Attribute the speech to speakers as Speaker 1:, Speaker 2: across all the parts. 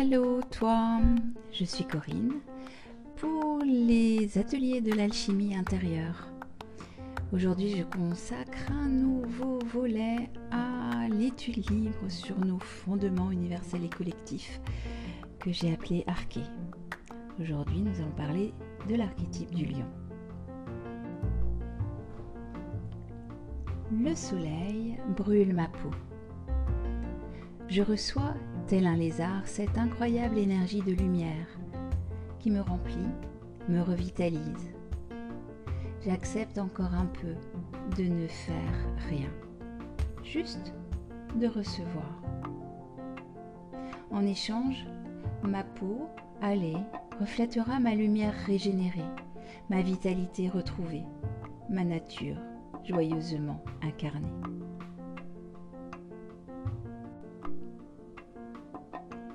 Speaker 1: Hello toi, je suis Corinne pour les ateliers de l'alchimie intérieure. Aujourd'hui je consacre un nouveau volet à l'étude libre sur nos fondements universels et collectifs que j'ai appelé Arché. Aujourd'hui nous allons parler de l'archétype du lion. Le soleil brûle ma peau. Je reçois, tel un lézard, cette incroyable énergie de lumière qui me remplit, me revitalise. J'accepte encore un peu de ne faire rien, juste de recevoir. En échange, ma peau, allée, reflètera ma lumière régénérée, ma vitalité retrouvée, ma nature joyeusement incarnée.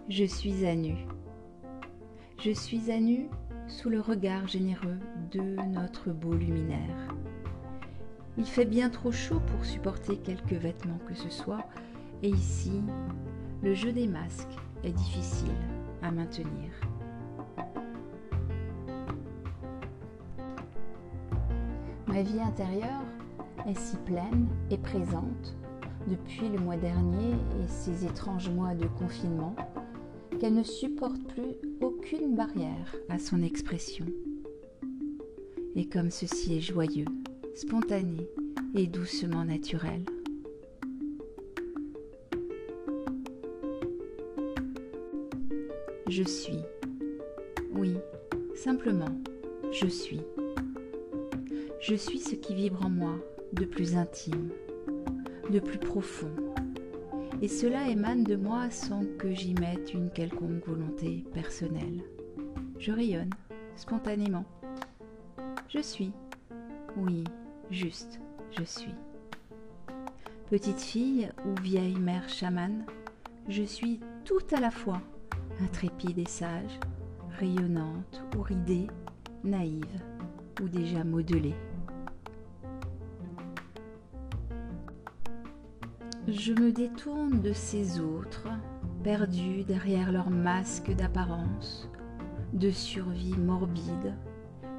Speaker 1: Je suis à nu. Je suis à nu sous le regard généreux de notre beau luminaire. Il fait bien trop chaud pour supporter quelques vêtements que ce soit, et ici, le jeu des masques est difficile à maintenir. Ma vie intérieure est si pleine et présente depuis le mois dernier et ces étranges mois de confinement qu'elle ne supporte plus aucune barrière à son expression. Et comme ceci est joyeux, spontané et doucement naturel. Je suis. Oui, simplement, je suis. Je suis ce qui vibre en moi de plus intime, de plus profond, et cela émane de moi sans que j'y mette une quelconque volonté personnelle. Je rayonne spontanément. Je suis. Oui, juste, je suis. Petite fille ou vieille mère chamane, je suis tout à la fois, intrépide et sage, rayonnante ou ridée, naïve ou déjà modelée. Je me détourne de ces autres, perdus derrière leur masque d'apparence, de survie morbide,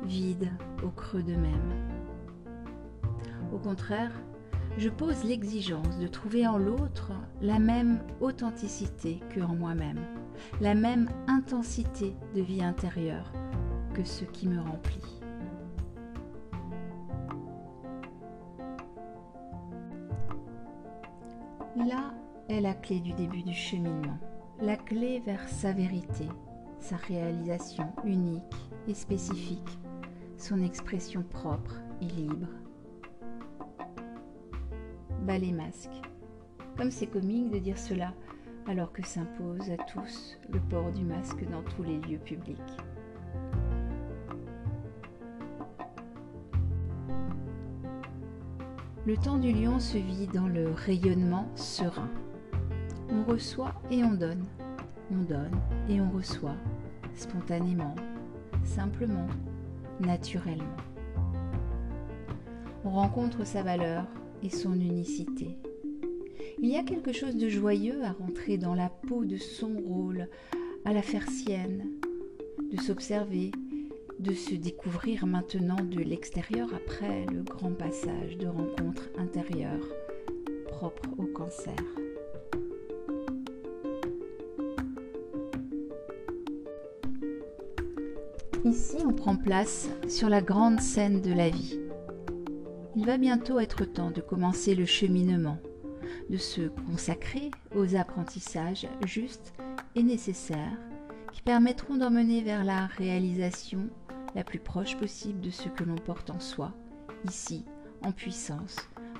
Speaker 1: vide au creux d'eux-mêmes. Au contraire, je pose l'exigence de trouver en l'autre la même authenticité que en moi-même, la même intensité de vie intérieure que ce qui me remplit. Là est la clé du début du cheminement, la clé vers sa vérité, sa réalisation unique et spécifique, son expression propre et libre. Bas les masques. Comme c'est comique de dire cela alors que s'impose à tous le port du masque dans tous les lieux publics. Le temps du lion se vit dans le rayonnement serein. On reçoit et on donne. On donne et on reçoit, spontanément, simplement, naturellement. On rencontre sa valeur et son unicité. Il y a quelque chose de joyeux à rentrer dans la peau de son rôle, à la faire sienne, de s'observer, de se découvrir maintenant de l'extérieur après le grand passage de rencontres intérieures propres au cancer. Ici, on prend place sur la grande scène de la vie. Il va bientôt être temps de commencer le cheminement, de se consacrer aux apprentissages justes et nécessaires qui permettront d'emmener vers la réalisation la plus proche possible de ce que l'on porte en soi, ici, en puissance,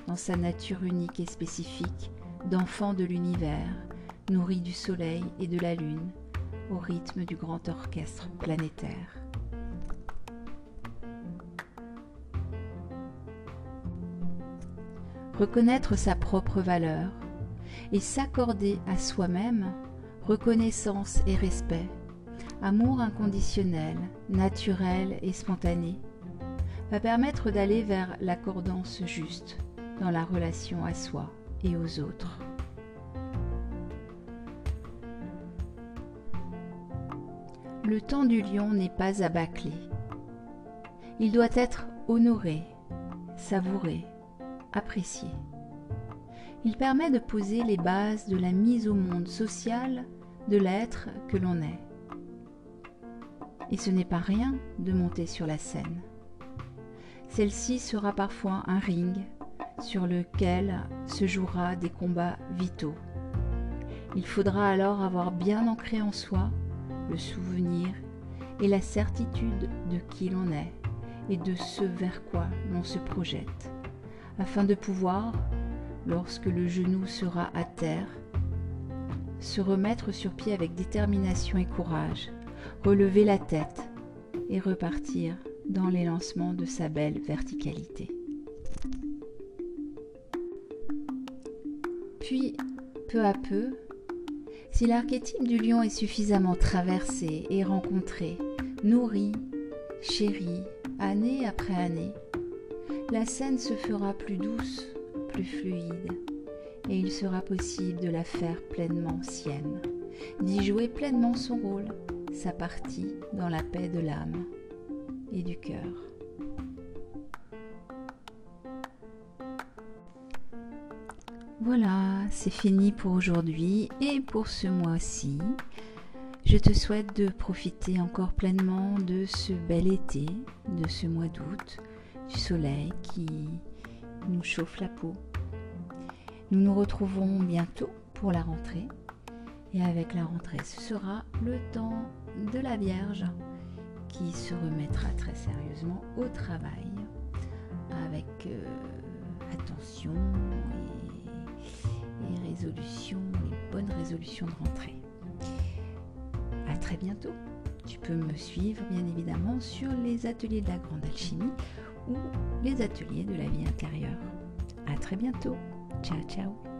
Speaker 1: dans sa nature unique et spécifique, d'enfant de l'univers, nourri du soleil et de la lune, au rythme du grand orchestre planétaire. Reconnaître sa propre valeur et s'accorder à soi-même reconnaissance et respect amour inconditionnel, naturel et spontané, va permettre d'aller vers l'accordance juste dans la relation à soi et aux autres. le temps du lion n'est pas à bâcler. Il doit être honoré, savouré, apprécié. Il permet de poser les bases de la mise au monde social de l'être que l'on est. Et ce n'est pas rien de monter sur la scène. Celle-ci sera parfois un ring sur lequel se jouera des combats vitaux. Il faudra alors avoir bien ancré en soi le souvenir et la certitude de qui l'on est et de ce vers quoi l'on se projette, afin de pouvoir, lorsque le genou sera à terre, se remettre sur pied avec détermination et courage, relever la tête et repartir dans l'élancement de sa belle verticalité. Puis, peu à peu, si l'archétype du lion est suffisamment traversé et rencontré, nourri, chéri, année après année, la scène se fera plus douce, plus fluide, et il sera possible de la faire pleinement sienne, d'y jouer pleinement son rôle, sa partie dans la paix de l'âme et du cœur. Voilà, c'est fini pour aujourd'hui et pour ce mois-ci. Je te souhaite de profiter encore pleinement de ce bel été, de ce mois d'août, du soleil qui nous chauffe la peau. Nous nous retrouvons bientôt pour la rentrée. Et avec la rentrée, ce sera le temps de la Vierge qui se remettra très sérieusement au travail avec euh, attention et, résolution, les bonnes résolutions de rentrée très bientôt. Tu peux me suivre bien évidemment sur les ateliers de la grande alchimie ou les ateliers de la vie intérieure. À très bientôt. Ciao ciao.